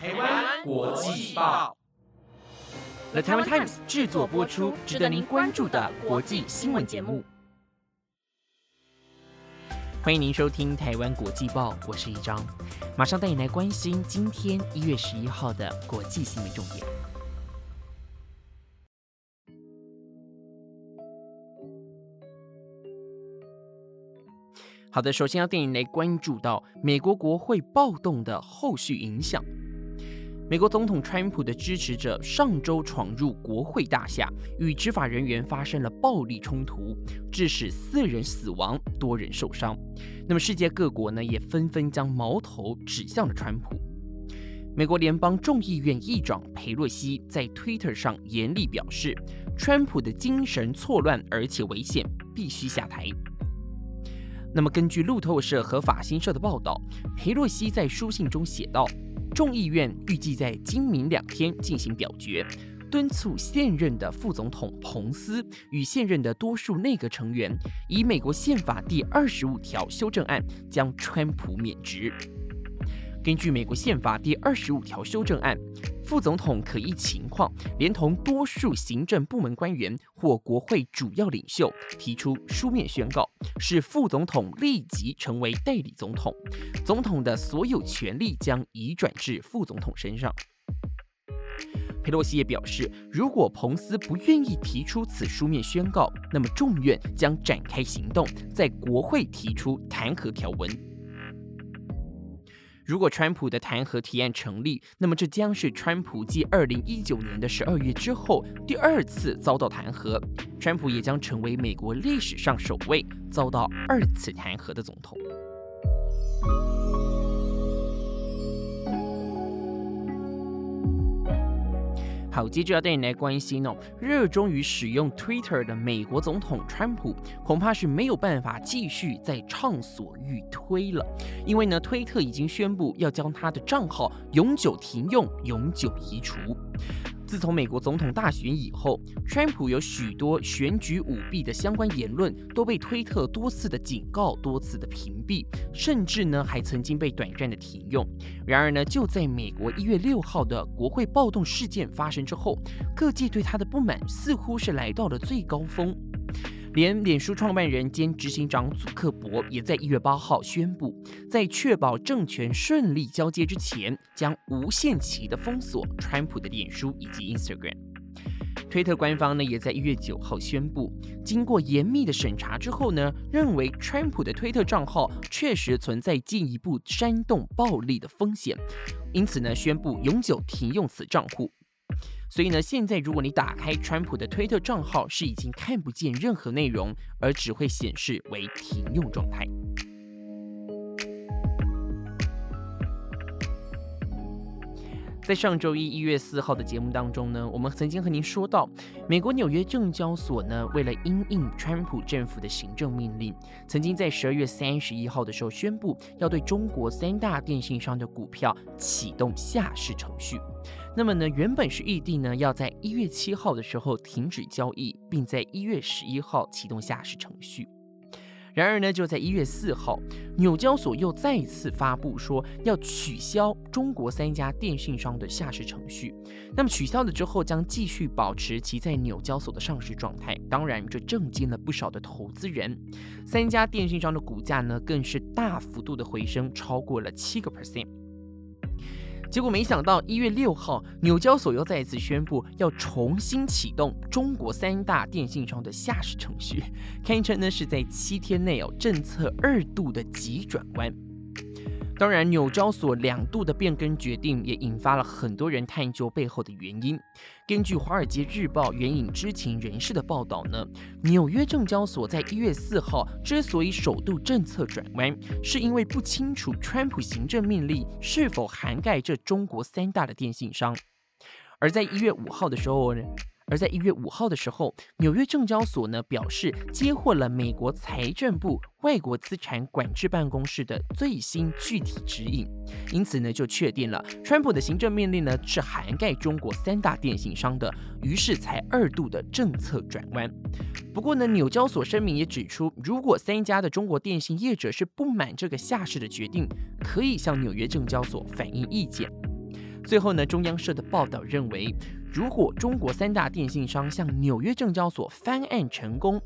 台湾国际报，The Taiwan Times 制作播出，值得您关注的国际新闻节目。欢迎您收听台湾国际报，我是一张，马上带你来关心今天一月十一号的国际新闻重点。好的，首先要带你来关注到美国国会暴动的后续影响。美国总统川普的支持者上周闯入国会大厦，与执法人员发生了暴力冲突，致使四人死亡，多人受伤。那么，世界各国呢也纷纷将矛头指向了川普。美国联邦众议院议长佩洛西在 Twitter 上严厉表示，川普的精神错乱而且危险，必须下台。那么，根据路透社和法新社的报道，佩洛西在书信中写道。众议院预计在今明两天进行表决，敦促现任的副总统彭斯与现任的多数内阁成员以美国宪法第二十五条修正案将川普免职。根据美国宪法第二十五条修正案，副总统可依情况，连同多数行政部门官员或国会主要领袖提出书面宣告，使副总统立即成为代理总统。总统的所有权力将移转至副总统身上。佩洛西也表示，如果彭斯不愿意提出此书面宣告，那么众院将展开行动，在国会提出弹劾条文。如果川普的弹劾提案成立，那么这将是川普继二零一九年的十二月之后第二次遭到弹劾，川普也将成为美国历史上首位遭到二次弹劾的总统。好，接着要带你来关心哦，热衷于使用 Twitter 的美国总统川普，恐怕是没有办法继续再畅所欲推了，因为呢，推特已经宣布要将他的账号永久停用、永久移除。自从美国总统大选以后，川普有许多选举舞弊的相关言论都被推特多次的警告、多次的屏蔽，甚至呢还曾经被短暂的停用。然而呢，就在美国一月六号的国会暴动事件发生之后，各界对他的不满似乎是来到了最高峰。连脸书创办人兼执行长祖克伯也在一月八号宣布，在确保政权顺利交接之前，将无限期的封锁川普的脸书以及 Instagram。推特官方呢也在一月九号宣布，经过严密的审查之后呢，认为川普的推特账号确实存在进一步煽动暴力的风险，因此呢宣布永久停用此账户。所以呢，现在如果你打开川普的推特账号，是已经看不见任何内容，而只会显示为停用状态。在上周一一月四号的节目当中呢，我们曾经和您说到，美国纽约证交所呢，为了因应川普政府的行政命令，曾经在十二月三十一号的时候宣布，要对中国三大电信商的股票启动下市程序。那么呢，原本是预定呢，要在一月七号的时候停止交易，并在一月十一号启动下市程序。然而呢，就在一月四号，纽交所又再次发布说要取消中国三家电信商的下市程序。那么取消了之后，将继续保持其在纽交所的上市状态。当然，这震惊了不少的投资人。三家电信商的股价呢，更是大幅度的回升，超过了七个 percent。结果没想到，一月六号，纽交所又再次宣布要重新启动中国三大电信商的下市程序，堪称呢是在七天内哦政策二度的急转弯。当然，纽交所两度的变更决定也引发了很多人探究背后的原因。根据《华尔街日报》援引知情人士的报道呢，纽约证交所在一月四号之所以首度政策转弯，是因为不清楚川普行政命令是否涵盖这中国三大的电信商。而在一月五号的时候呢？而在一月五号的时候，纽约证交所呢表示接获了美国财政部外国资产管制办公室的最新具体指引，因此呢就确定了川普的行政命令呢是涵盖中国三大电信商的，于是才二度的政策转弯。不过呢，纽交所声明也指出，如果三家的中国电信业者是不满这个下市的决定，可以向纽约证交所反映意见。最后呢，中央社的报道认为，如果中国三大电信商向纽约证交所翻案成功，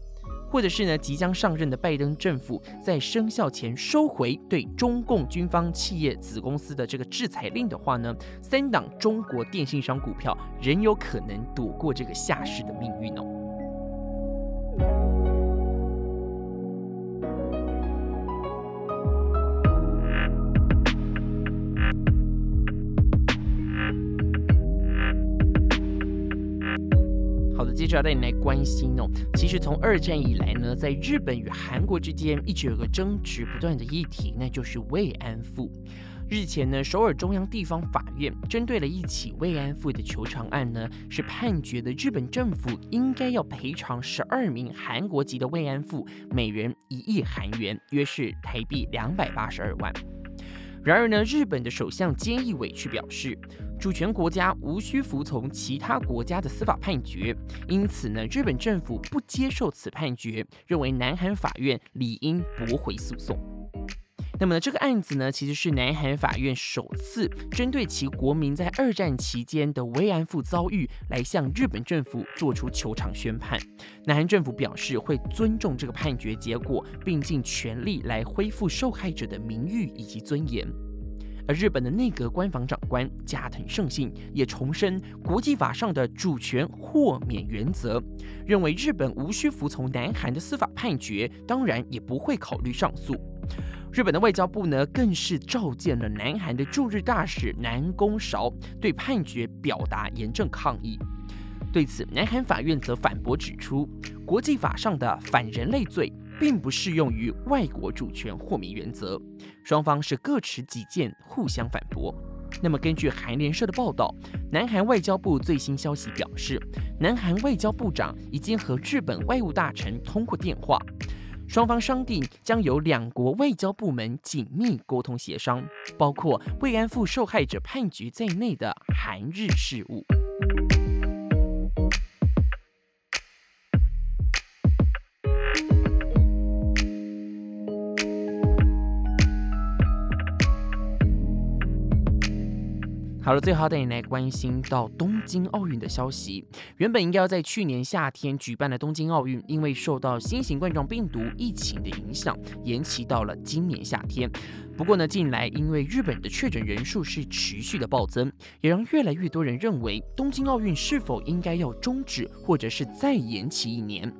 或者是呢，即将上任的拜登政府在生效前收回对中共军方企业子公司的这个制裁令的话呢，三档中国电信商股票仍有可能躲过这个下市的命运哦。接着要带你来关心哦。其实从二战以来呢，在日本与韩国之间一直有个争执不断的议题，那就是慰安妇。日前呢，首尔中央地方法院针对了一起慰安妇的求偿案呢，是判决的日本政府应该要赔偿十二名韩国籍的慰安妇每人一亿韩元，约是台币两百八十二万。然而呢，日本的首相菅义伟却表示，主权国家无需服从其他国家的司法判决，因此呢，日本政府不接受此判决，认为南韩法院理应驳回诉讼。那么呢这个案子呢，其实是南韩法院首次针对其国民在二战期间的慰安妇遭遇，来向日本政府做出求偿宣判。南韩政府表示会尊重这个判决结果，并尽全力来恢复受害者的名誉以及尊严。而日本的内阁官房长官加藤胜信也重申国际法上的主权豁免原则，认为日本无需服从南韩的司法判决，当然也不会考虑上诉。日本的外交部呢，更是召见了南韩的驻日大使南宫韶，对判决表达严正抗议。对此，南韩法院则反驳指出，国际法上的反人类罪并不适用于外国主权豁免原则。双方是各持己见，互相反驳。那么，根据韩联社的报道，南韩外交部最新消息表示，南韩外交部长已经和日本外务大臣通过电话。双方商定将由两国外交部门紧密沟通协商，包括慰安妇受害者判决在内的韩日事务。好了，最后带你来关心到东京奥运的消息。原本应该要在去年夏天举办的东京奥运，因为受到新型冠状病毒疫情的影响，延期到了今年夏天。不过呢，近来因为日本的确诊人数是持续的暴增，也让越来越多人认为东京奥运是否应该要终止，或者是再延期一年。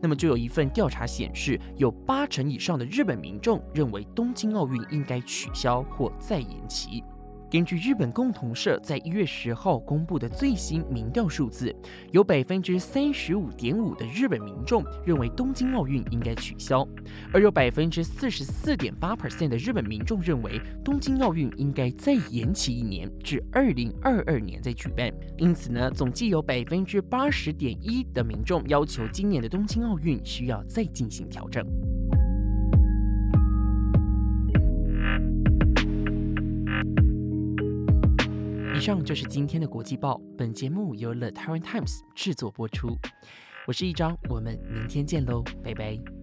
那么就有一份调查显示，有八成以上的日本民众认为东京奥运应该取消或再延期。根据日本共同社在一月十号公布的最新民调数字，有百分之三十五点五的日本民众认为东京奥运应该取消，而有百分之四十四点八 percent 的日本民众认为东京奥运应该再延期一年，至二零二二年再举办。因此呢，总计有百分之八十点一的民众要求今年的东京奥运需要再进行调整。以上就是今天的国际报。本节目由 The Taiwan Times 制作播出。我是一张，我们明天见喽，拜拜。